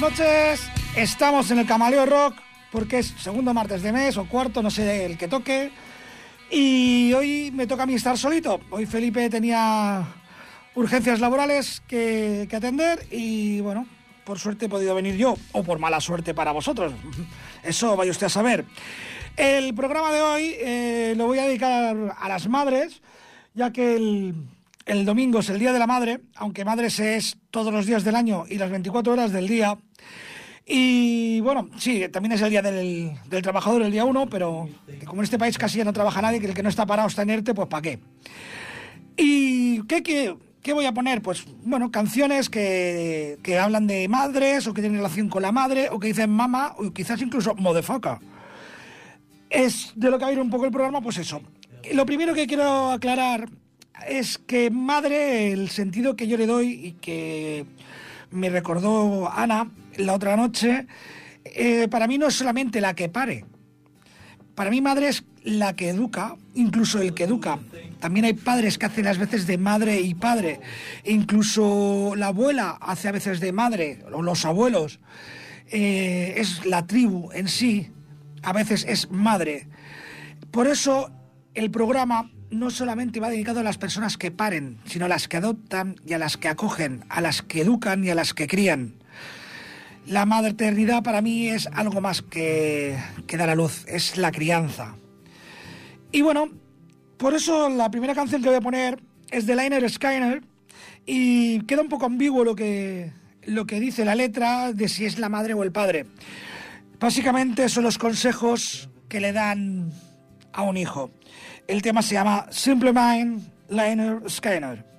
noches. Estamos en el Camaleo Rock porque es segundo martes de mes o cuarto, no sé el que toque. Y hoy me toca a mí estar solito. Hoy Felipe tenía urgencias laborales que, atender y bueno, por suerte he podido venir yo o por mala suerte para vosotros. Eso vaya usted a saber. El programa de hoy eh, lo voy a dedicar a las madres, ya que el, el domingo es el Día de la Madre, aunque madres es todos los días del año y las 24 horas del día. Y bueno, sí, también es el día del, trabajador, el día 1, pero como en este país casi ya no trabaja nadie, que el que no está parado está inerte, pues ¿para qué? ¿Y qué, qué, voy a poner? Pues bueno, canciones que, que, hablan de madres o que tienen relación con la madre o que dicen mamá o quizás incluso modefoca. Es de lo que va a un poco el programa, pues eso. Lo primero que quiero aclarar es que madre, el sentido que yo le doy y que me recordó Ana, la otra noche, eh, para mí no es solamente la que pare. Para mí madre es la que educa, incluso el que educa. También hay padres que hacen las veces de madre y padre. incluso la abuela hace a veces de madre, o los abuelos. Eh, es la tribu en sí, a veces es madre. Por eso el programa no solamente va dedicado a las personas que paren, sino a las que adoptan y a las que acogen, a las que educan y a las que crían. La maternidad para mí es algo más que, que dar a luz, es la crianza. Y bueno, por eso la primera canción que voy a poner es de Liner Skyner y queda un poco ambiguo lo que, lo que dice la letra de si es la madre o el padre. Básicamente son los consejos que le dan a un hijo. El tema se llama Simple Mind Liner Skyner.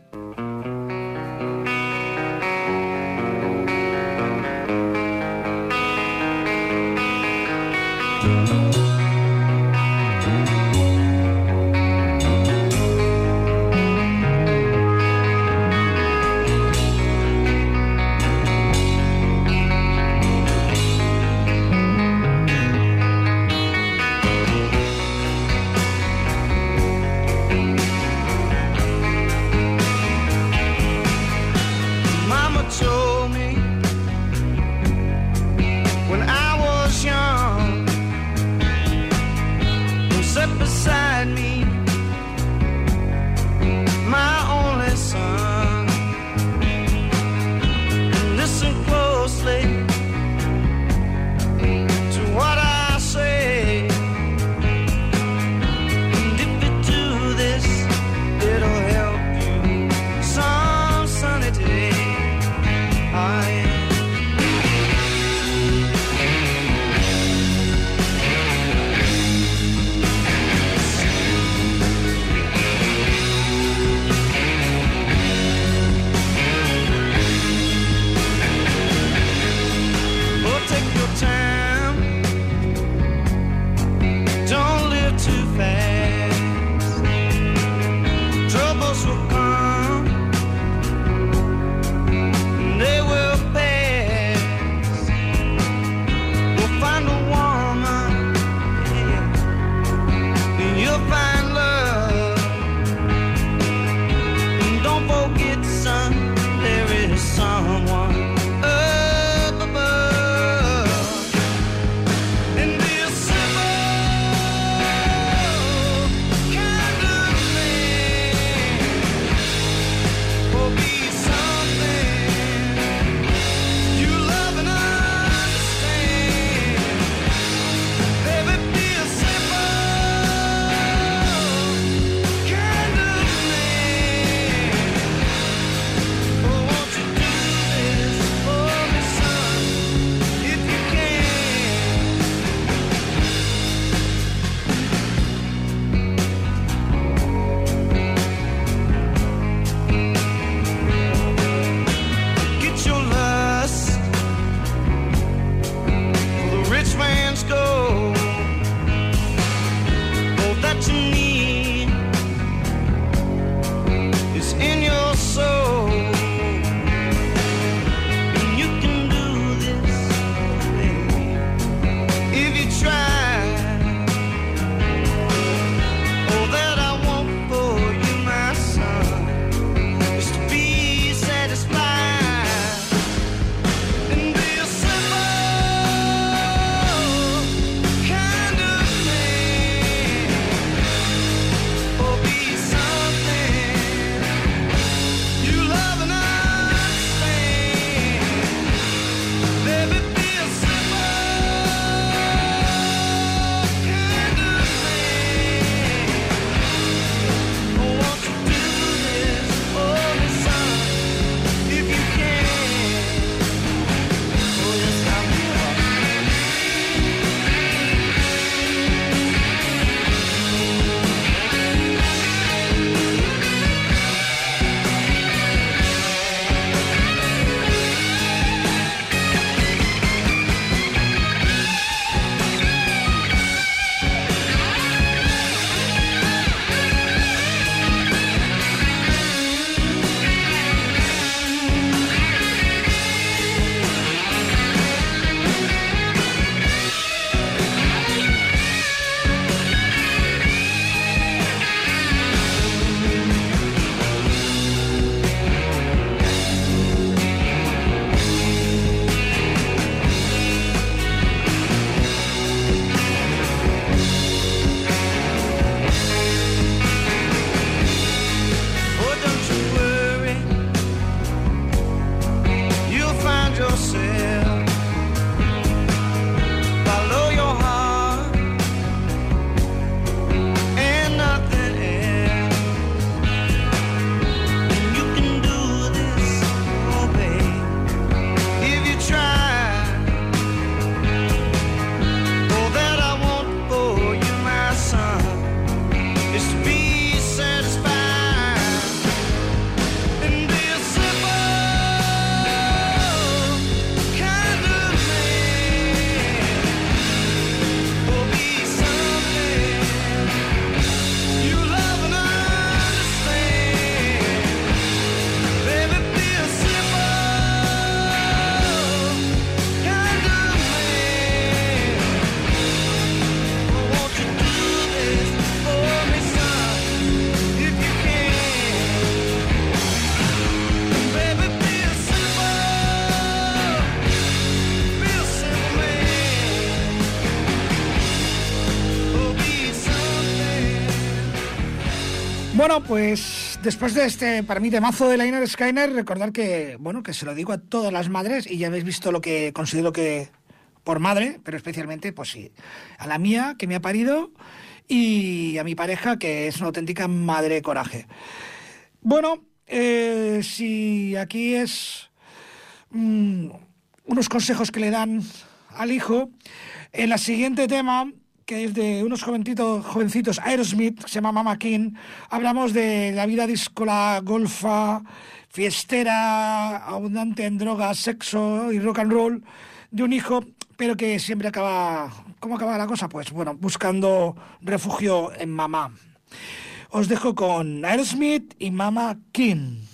Pues después de este, para mí, temazo de Liner Skyner, recordar que, bueno, que se lo digo a todas las madres y ya habéis visto lo que considero que por madre, pero especialmente, pues sí, a la mía que me ha parido y a mi pareja que es una auténtica madre coraje. Bueno, eh, si aquí es mm, unos consejos que le dan al hijo, en la siguiente tema que es de unos jovencitos, jovencitos Aerosmith, se llama Mama King. Hablamos de la vida discola, golfa, fiestera, abundante en drogas, sexo y rock and roll de un hijo, pero que siempre acaba... ¿Cómo acaba la cosa? Pues bueno, buscando refugio en mamá. Os dejo con Aerosmith y Mama King.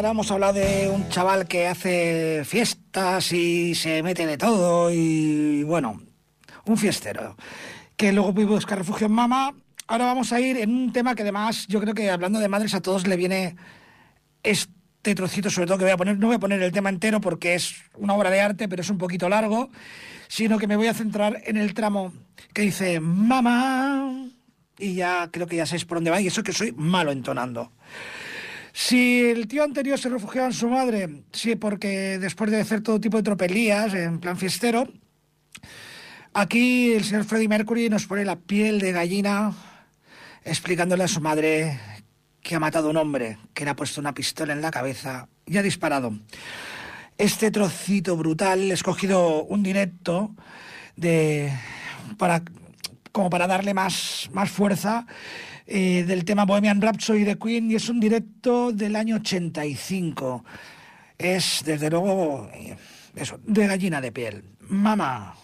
Ahora hemos hablado de un chaval que hace fiestas y se mete de todo y bueno, un fiestero que luego pudo buscar refugio en Mama. Ahora vamos a ir en un tema que además yo creo que hablando de madres a todos le viene este trocito sobre todo que voy a poner. No voy a poner el tema entero porque es una obra de arte, pero es un poquito largo, sino que me voy a centrar en el tramo que dice Mamá y ya creo que ya sabéis por dónde va y eso que soy malo entonando. Si el tío anterior se refugiaba en su madre, sí, porque después de hacer todo tipo de tropelías en plan fiestero, aquí el señor Freddie Mercury nos pone la piel de gallina explicándole a su madre que ha matado a un hombre, que le ha puesto una pistola en la cabeza y ha disparado. Este trocito brutal, he escogido un directo de, para, como para darle más, más fuerza eh, del tema Bohemian Rhapsody de Queen y es un directo del año 85. Es, desde luego, eh, eso, de gallina de piel. Mamá.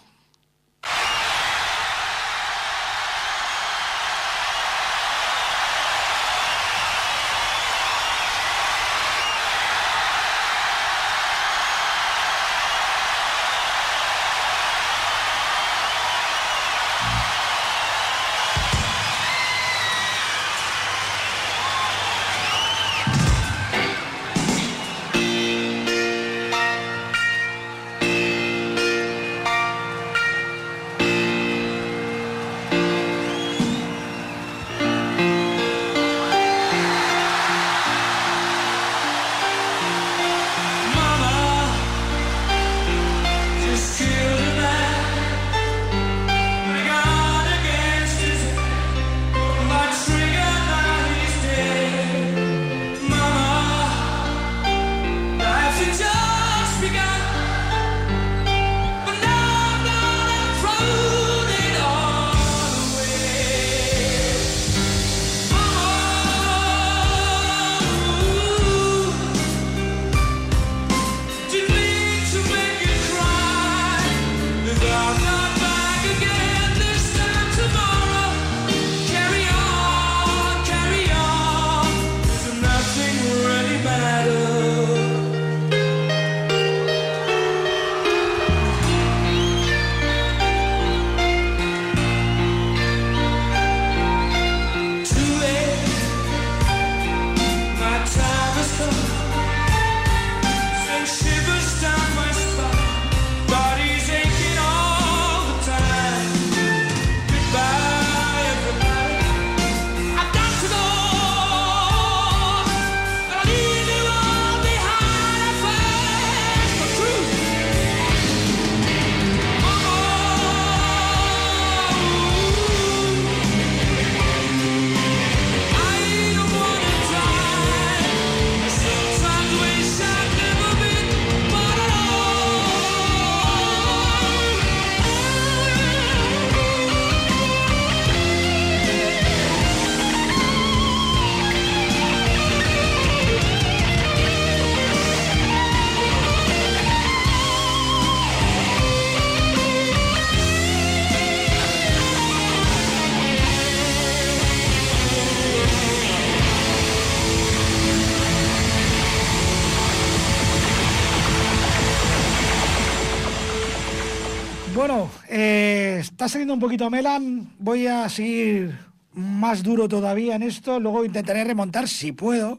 Está saliendo un poquito Melan, voy a seguir más duro todavía en esto, luego intentaré remontar si puedo.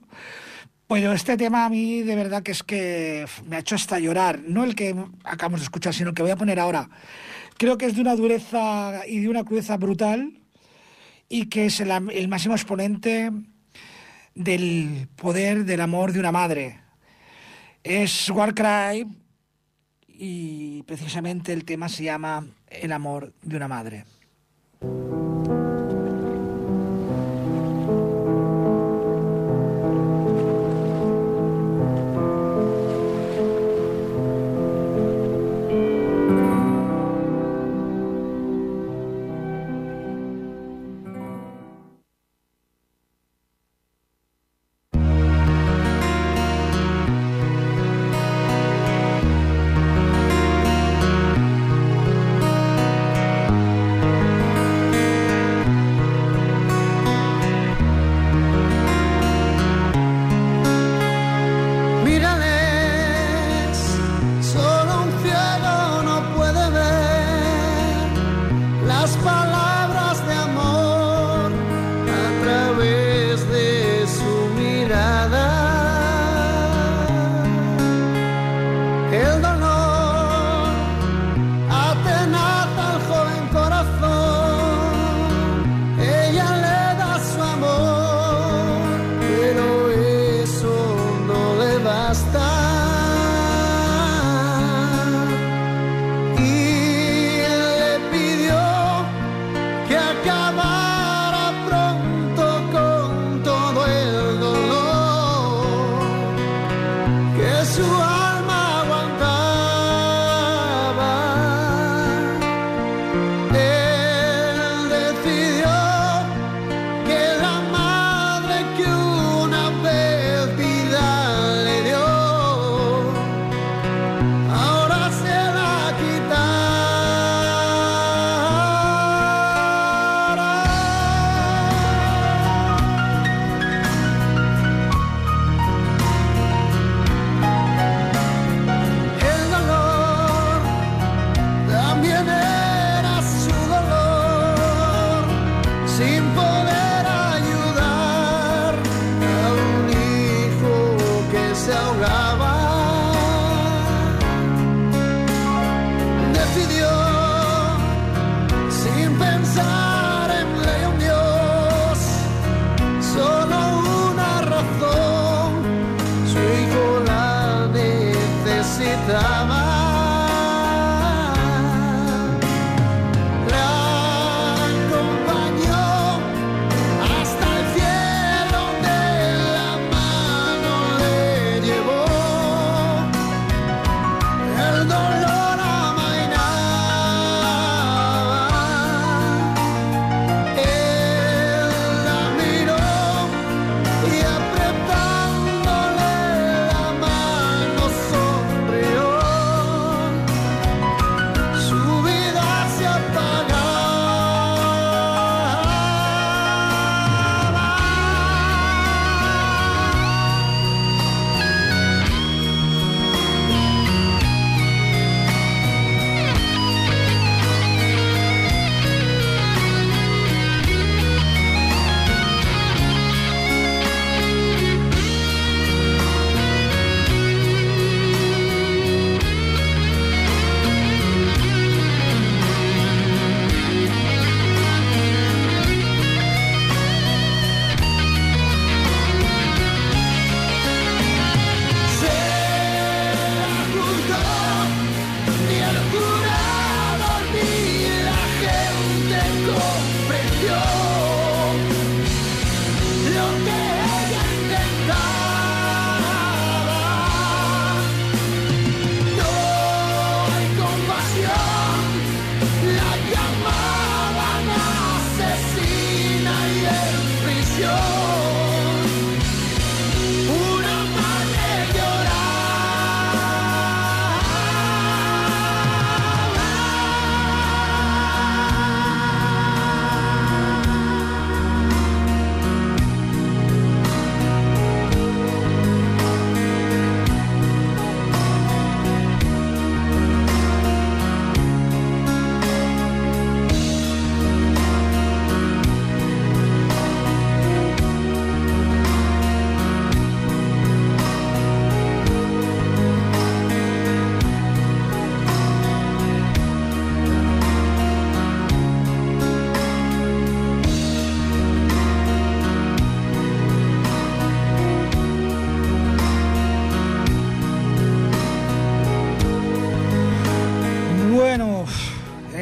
Pero este tema a mí de verdad que es que me ha hecho hasta llorar, no el que acabamos de escuchar, sino que voy a poner ahora. Creo que es de una dureza y de una crudeza brutal y que es el, el máximo exponente del poder del amor de una madre. Es Warcry y precisamente el tema se llama El amor de una madre.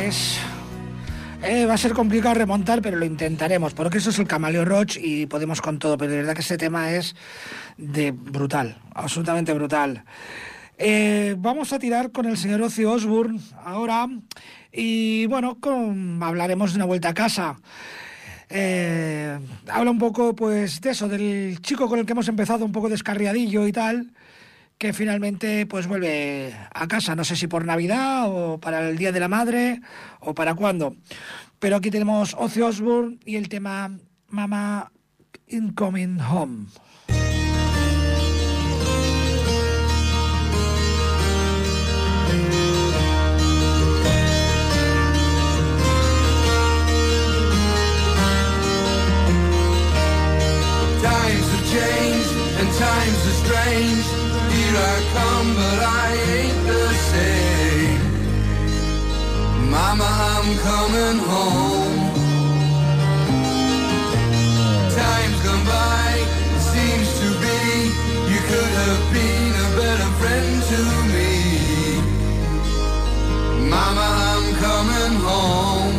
Es... Eh, va a ser complicado remontar, pero lo intentaremos, porque eso es el Camaleo Roach y podemos con todo, pero de verdad que ese tema es de brutal, absolutamente brutal. Eh, vamos a tirar con el señor Ozzy Osbourne ahora y bueno, hablaremos de una vuelta a casa. Eh, habla un poco pues de eso, del chico con el que hemos empezado un poco descarriadillo y tal, que finalmente pues vuelve a casa, no sé si por Navidad o para el Día de la Madre o para cuándo. Pero aquí tenemos Ozzy Osbourne y el tema Mama Incoming Home. Times have changed and times are strange. Here I come, but I ain't the same. Mama, I'm coming home. Time's gone by, it seems to be. You could have been a better friend to me. Mama, I'm coming home.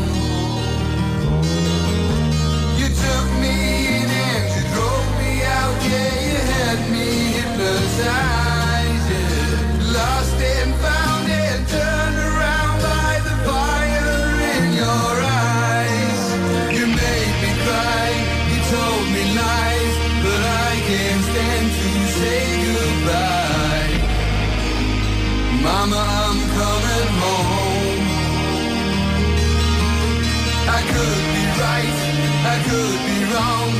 You took me in and you drove me out, yeah, you had me hypnotized, Mama, I'm coming home. I could be right, I could be wrong.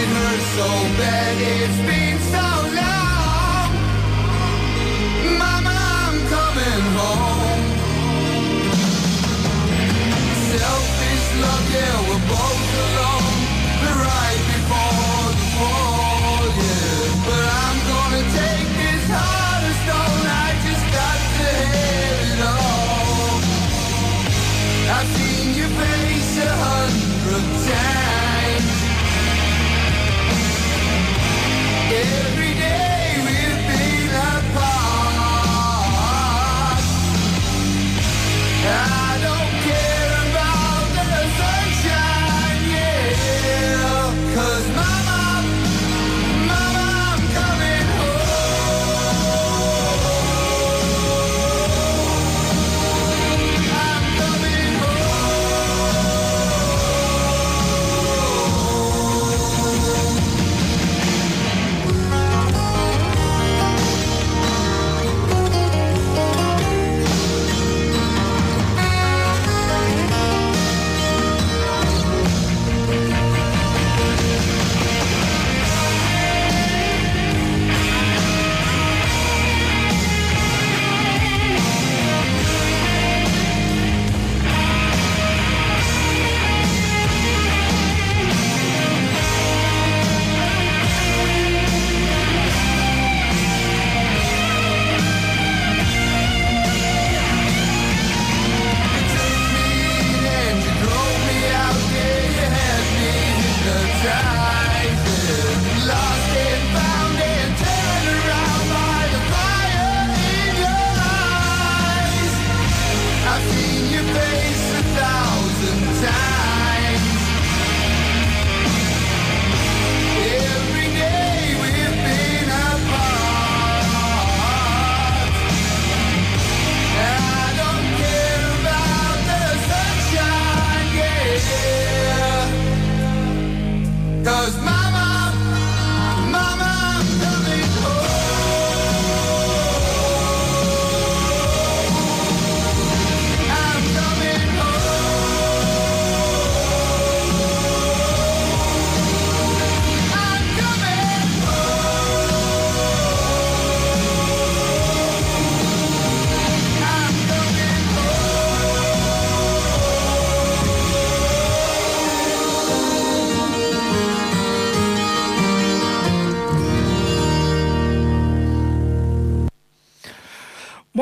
It hurts so bad, it's been so long. Mama, I'm coming home. Selfish love, yeah,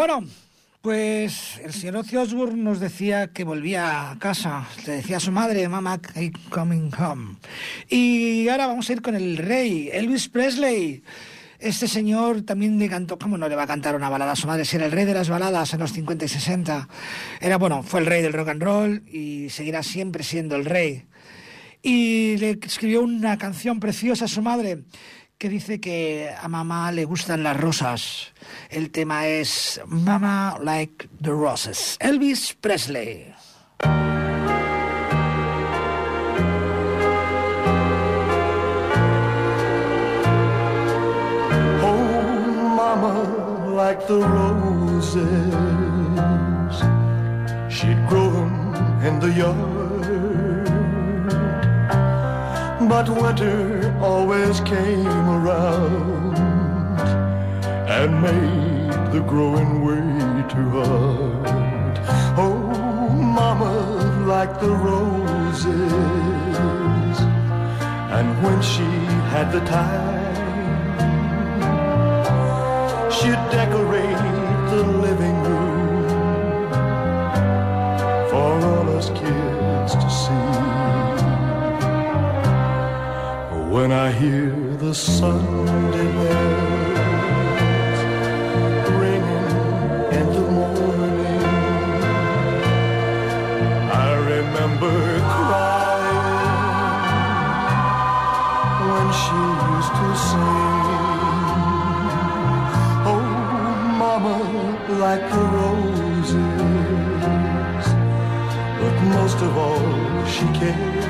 Bueno, pues el señor Ozzy Osbourne nos decía que volvía a casa. Le decía a su madre, Mama, I'm coming home. Y ahora vamos a ir con el rey, Elvis Presley. Este señor también le cantó, ¿cómo no le va a cantar una balada a su madre? Si era el rey de las baladas en los 50 y 60. Era, bueno, fue el rey del rock and roll y seguirá siempre siendo el rey. Y le escribió una canción preciosa a su madre que dice que a mamá le gustan las rosas. El tema es Mama Like the Roses. Elvis Presley. Oh, mama, like the roses, she'd grow in the yard. But winter always came around and made the growing way too hard. Oh, mama, like the roses, and when she had the time. She'd decorate the living room When I hear the Sunday bells ringing in the morning, I remember crying when she used to sing. Oh, mama, like the roses. But most of all, she cared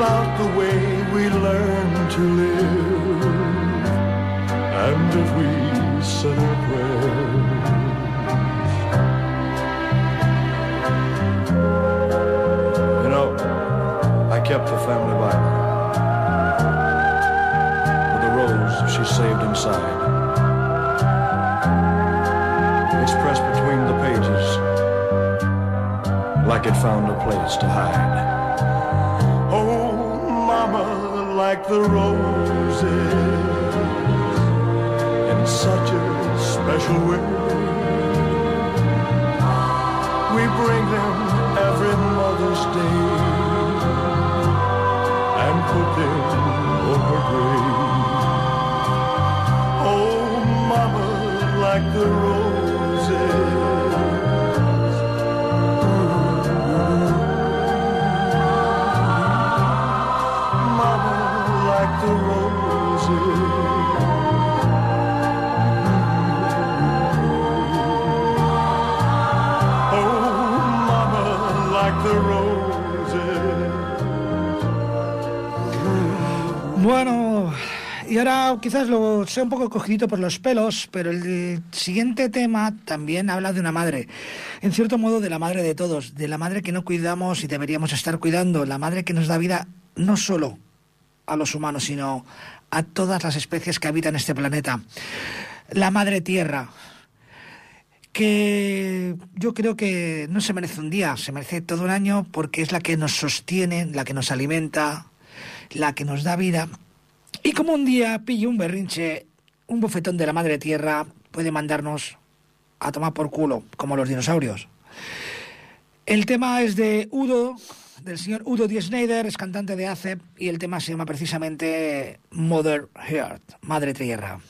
about the way we learn to live. And if we said a prayer. You know, I kept the family Bible with the rose she saved inside. It's pressed between the pages like it found a place to hide. Like the roses in such a special way. We bring them every Mother's Day and put them on her grave. Oh, mama, like the roses. Ahora quizás lo sea un poco cogidito por los pelos, pero el siguiente tema también habla de una madre. En cierto modo, de la madre de todos, de la madre que no cuidamos y deberíamos estar cuidando, la madre que nos da vida no solo a los humanos, sino a todas las especies que habitan este planeta. La madre tierra, que yo creo que no se merece un día, se merece todo un año porque es la que nos sostiene, la que nos alimenta, la que nos da vida. Y como un día pille un berrinche, un bofetón de la madre tierra puede mandarnos a tomar por culo, como los dinosaurios. El tema es de Udo, del señor Udo D. Schneider, es cantante de ACEP, y el tema se llama precisamente Mother Earth, Madre Tierra.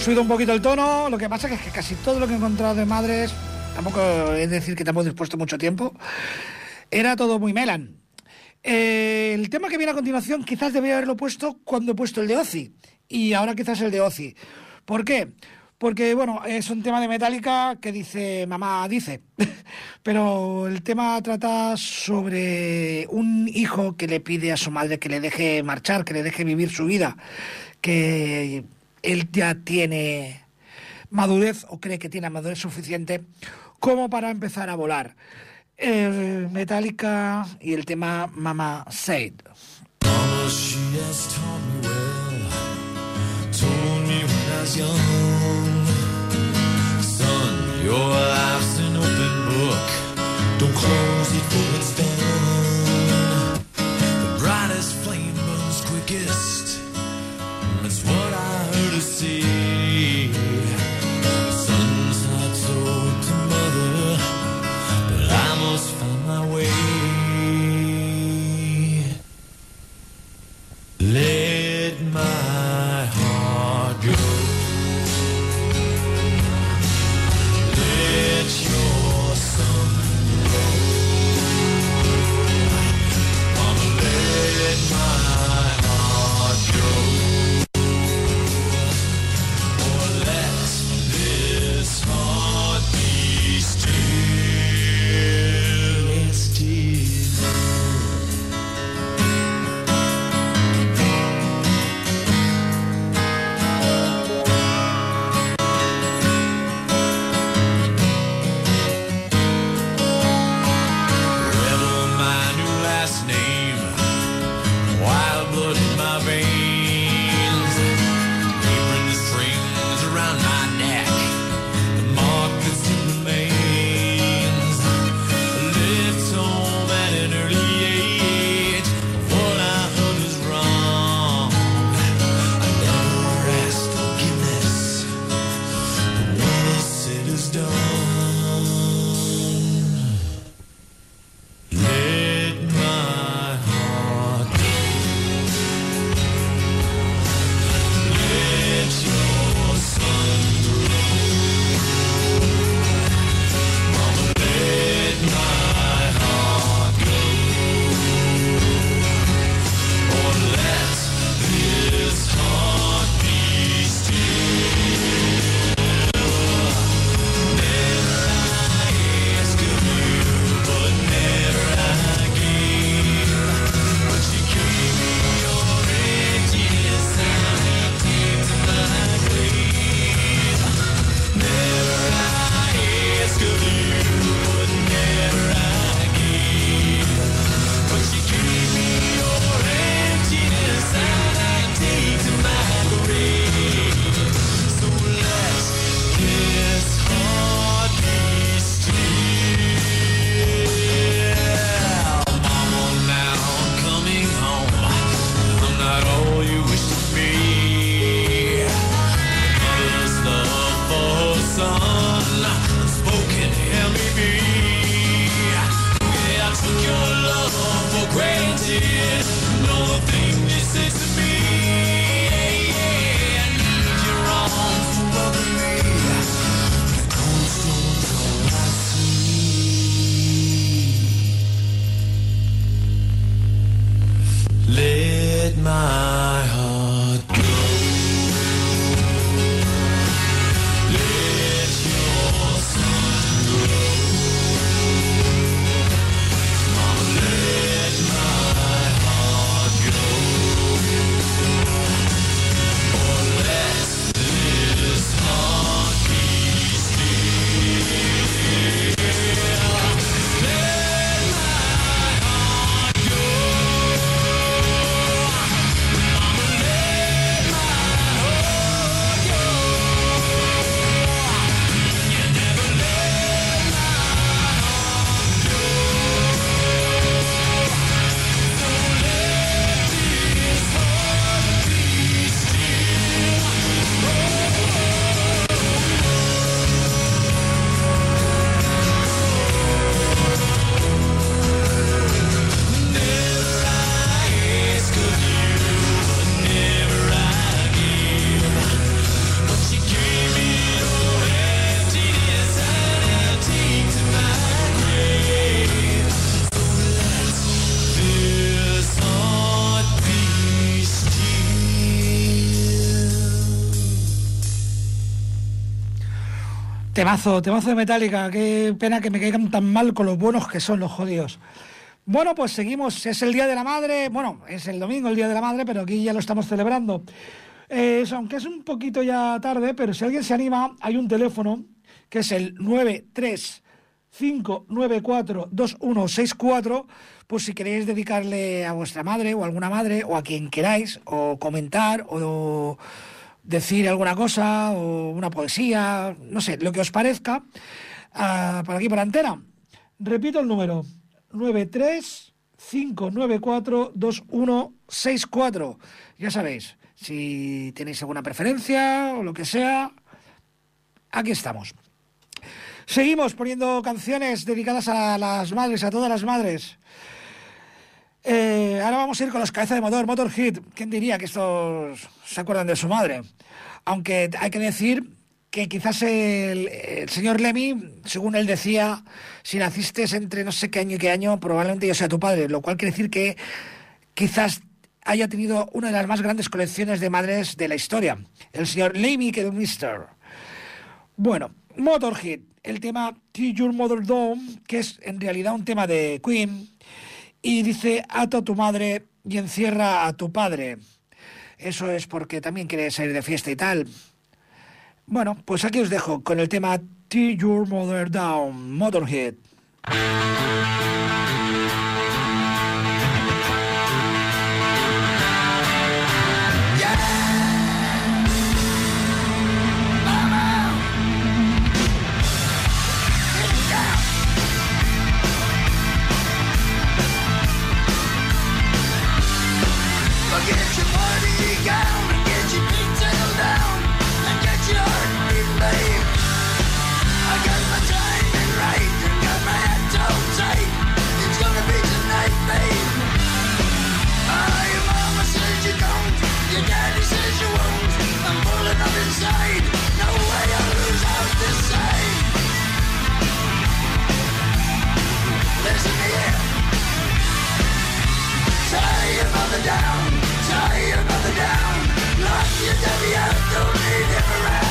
Hemos subido un poquito el tono. Lo que pasa es que casi todo lo que he encontrado de madres, tampoco es decir que te hemos dispuesto mucho tiempo, era todo muy melan. Eh, el tema que viene a continuación quizás debería haberlo puesto cuando he puesto el de Ozzy. Y ahora quizás el de Ozzy. ¿Por qué? Porque, bueno, es un tema de Metallica que dice, mamá dice. Pero el tema trata sobre un hijo que le pide a su madre que le deje marchar, que le deje vivir su vida. Que él ya tiene madurez o cree que tiene madurez suficiente como para empezar a volar. Metallica y el tema Mama Said. It's what see. Temazo, temazo de Metallica. Qué pena que me caigan tan mal con los buenos que son los jodidos. Bueno, pues seguimos. Es el Día de la Madre. Bueno, es el domingo el Día de la Madre, pero aquí ya lo estamos celebrando. Eh, aunque es un poquito ya tarde, pero si alguien se anima, hay un teléfono que es el 935942164, pues si queréis dedicarle a vuestra madre o a alguna madre o a quien queráis, o comentar, o decir alguna cosa, o una poesía, no sé, lo que os parezca, ah, por aquí por antena. Repito el número, 935942164. Ya sabéis, si tenéis alguna preferencia o lo que sea, aquí estamos. Seguimos poniendo canciones dedicadas a las madres, a todas las madres. Eh, ahora vamos a ir con los cabezas de motor, Motorhead. ¿Quién diría que estos se acuerdan de su madre? Aunque hay que decir que quizás el, señor Lemmy, según él decía, si naciste entre no sé qué año y qué año, probablemente yo sea tu padre, lo cual quiere decir que quizás haya tenido una de las más grandes colecciones de madres de la historia, el señor Lemmy que Mister. Bueno, Motorhead, el tema To Your Mother Dome, que es en realidad un tema de Queen, y dice ata a tu madre y encierra a tu padre. Eso es porque también quiere salir de fiesta y tal. Bueno, pues aquí os dejo con el tema To Your Mother Down, Motorhead. Mother down, tie your mother down. Lock your out, don't need him around.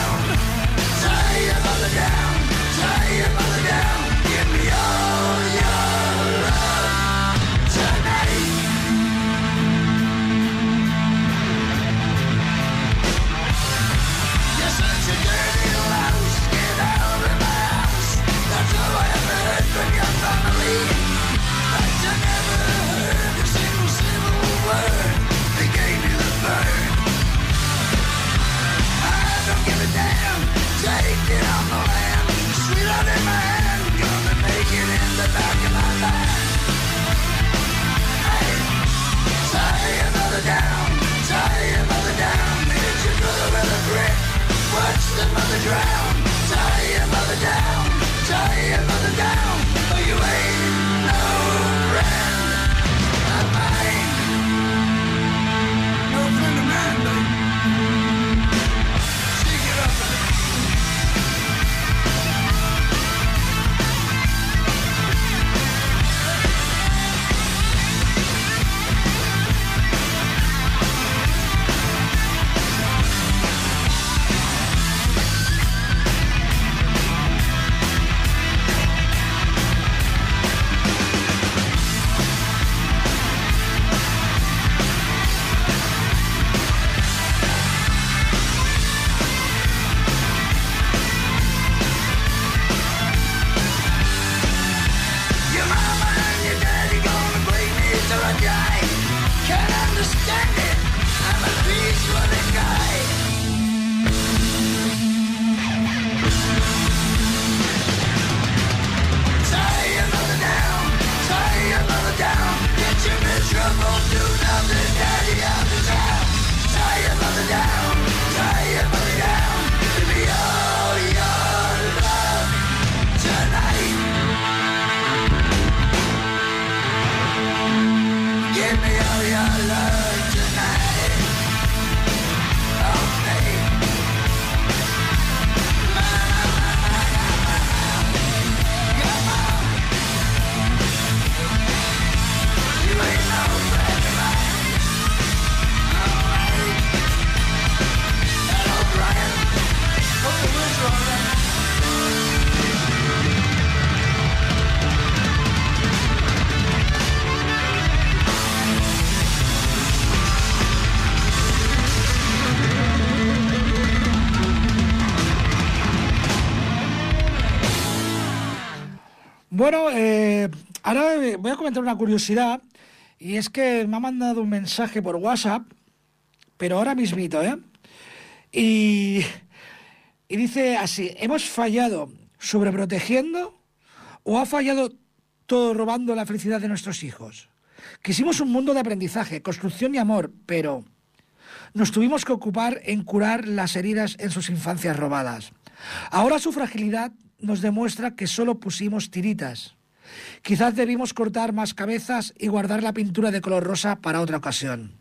Voy a comentar una curiosidad y es que me ha mandado un mensaje por WhatsApp, pero ahora mismito, ¿eh? Y, y dice así, ¿hemos fallado sobreprotegiendo o ha fallado todo robando la felicidad de nuestros hijos? Quisimos un mundo de aprendizaje, construcción y amor, pero nos tuvimos que ocupar en curar las heridas en sus infancias robadas. Ahora su fragilidad nos demuestra que solo pusimos tiritas. Quizás debimos cortar más cabezas y guardar la pintura de color rosa para otra ocasión.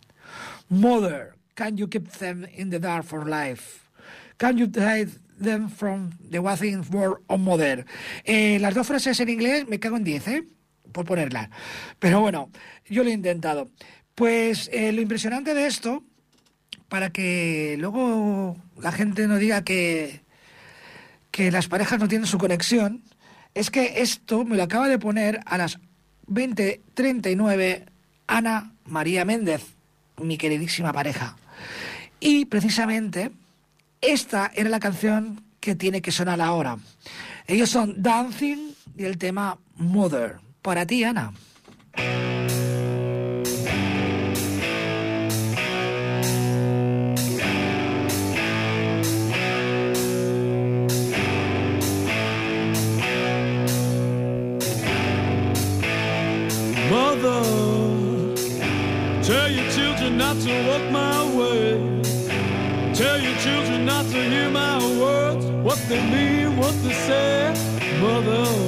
Mother, can you keep them in the dark for life? Can you hide them from the waiting world of mother? Eh, las dos frases en inglés me cago en 10, ¿eh? Por ponerlas. Pero bueno, yo lo he intentado. Pues eh, lo impresionante de esto, para que luego la gente no diga que, que las parejas no tienen su conexión, es que esto me lo acaba de poner a las 20.39 Ana María Méndez, mi queridísima pareja. Y precisamente esta era la canción que tiene que sonar ahora. Ellos son Dancing y el tema Mother. Para ti, Ana. Not to walk my way. Tell your children not to hear my words, what they mean, what they say. Mother,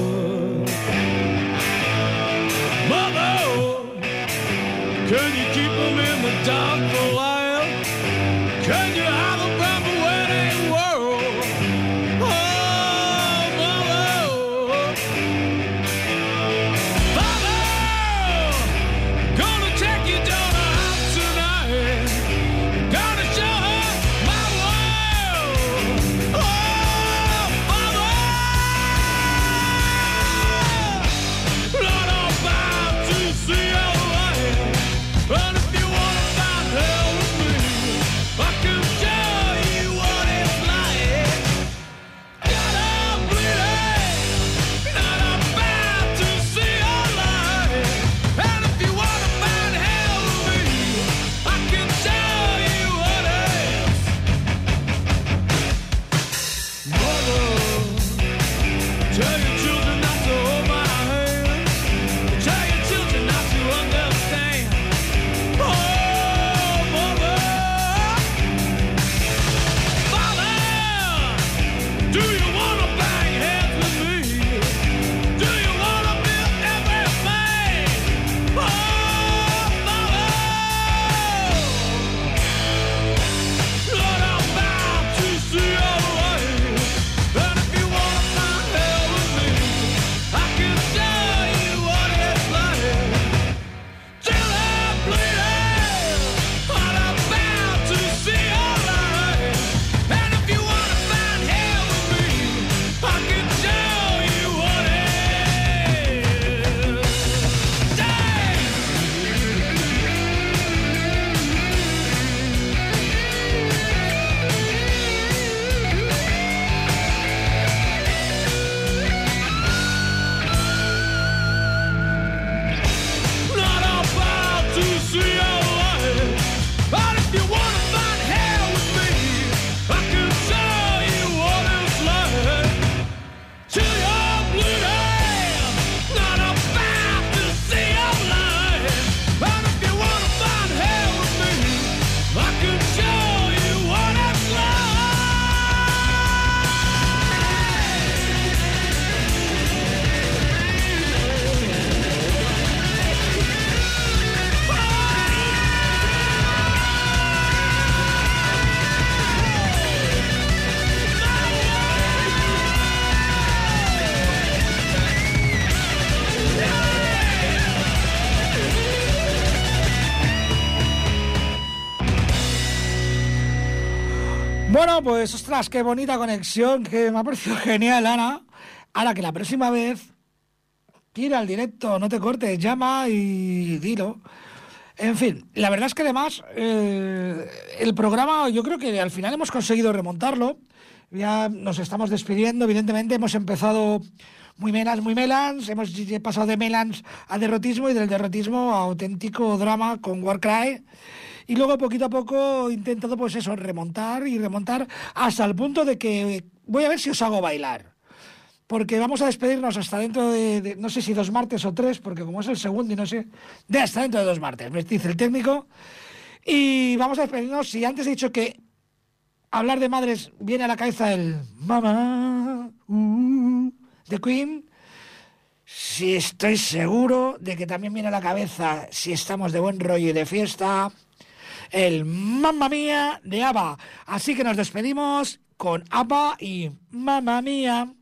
Pues ostras, qué bonita conexión, que me ha parecido genial, Ana. Ahora que la próxima vez tira al directo, no te cortes, llama y dilo. En fin, la verdad es que además eh, el programa yo creo que al final hemos conseguido remontarlo. Ya nos estamos despidiendo, evidentemente hemos empezado muy melans, muy melans, hemos pasado de melans a derrotismo y del derrotismo a auténtico drama con Warcry. Y luego poquito a poco intentado pues eso, remontar y remontar hasta el punto de que voy a ver si os hago bailar. Porque vamos a despedirnos hasta dentro de, no sé si dos martes o tres, porque como es el segundo y no sé, de hasta dentro de dos martes, me dice el técnico. Y vamos a despedirnos, si antes he dicho que hablar de madres viene a la cabeza el mamá de Queen, si estoy seguro de que también viene a la cabeza, si estamos de buen rollo y de fiesta, el Mamma Mía de ABBA. Así que nos despedimos con ABBA y Mamma Mía.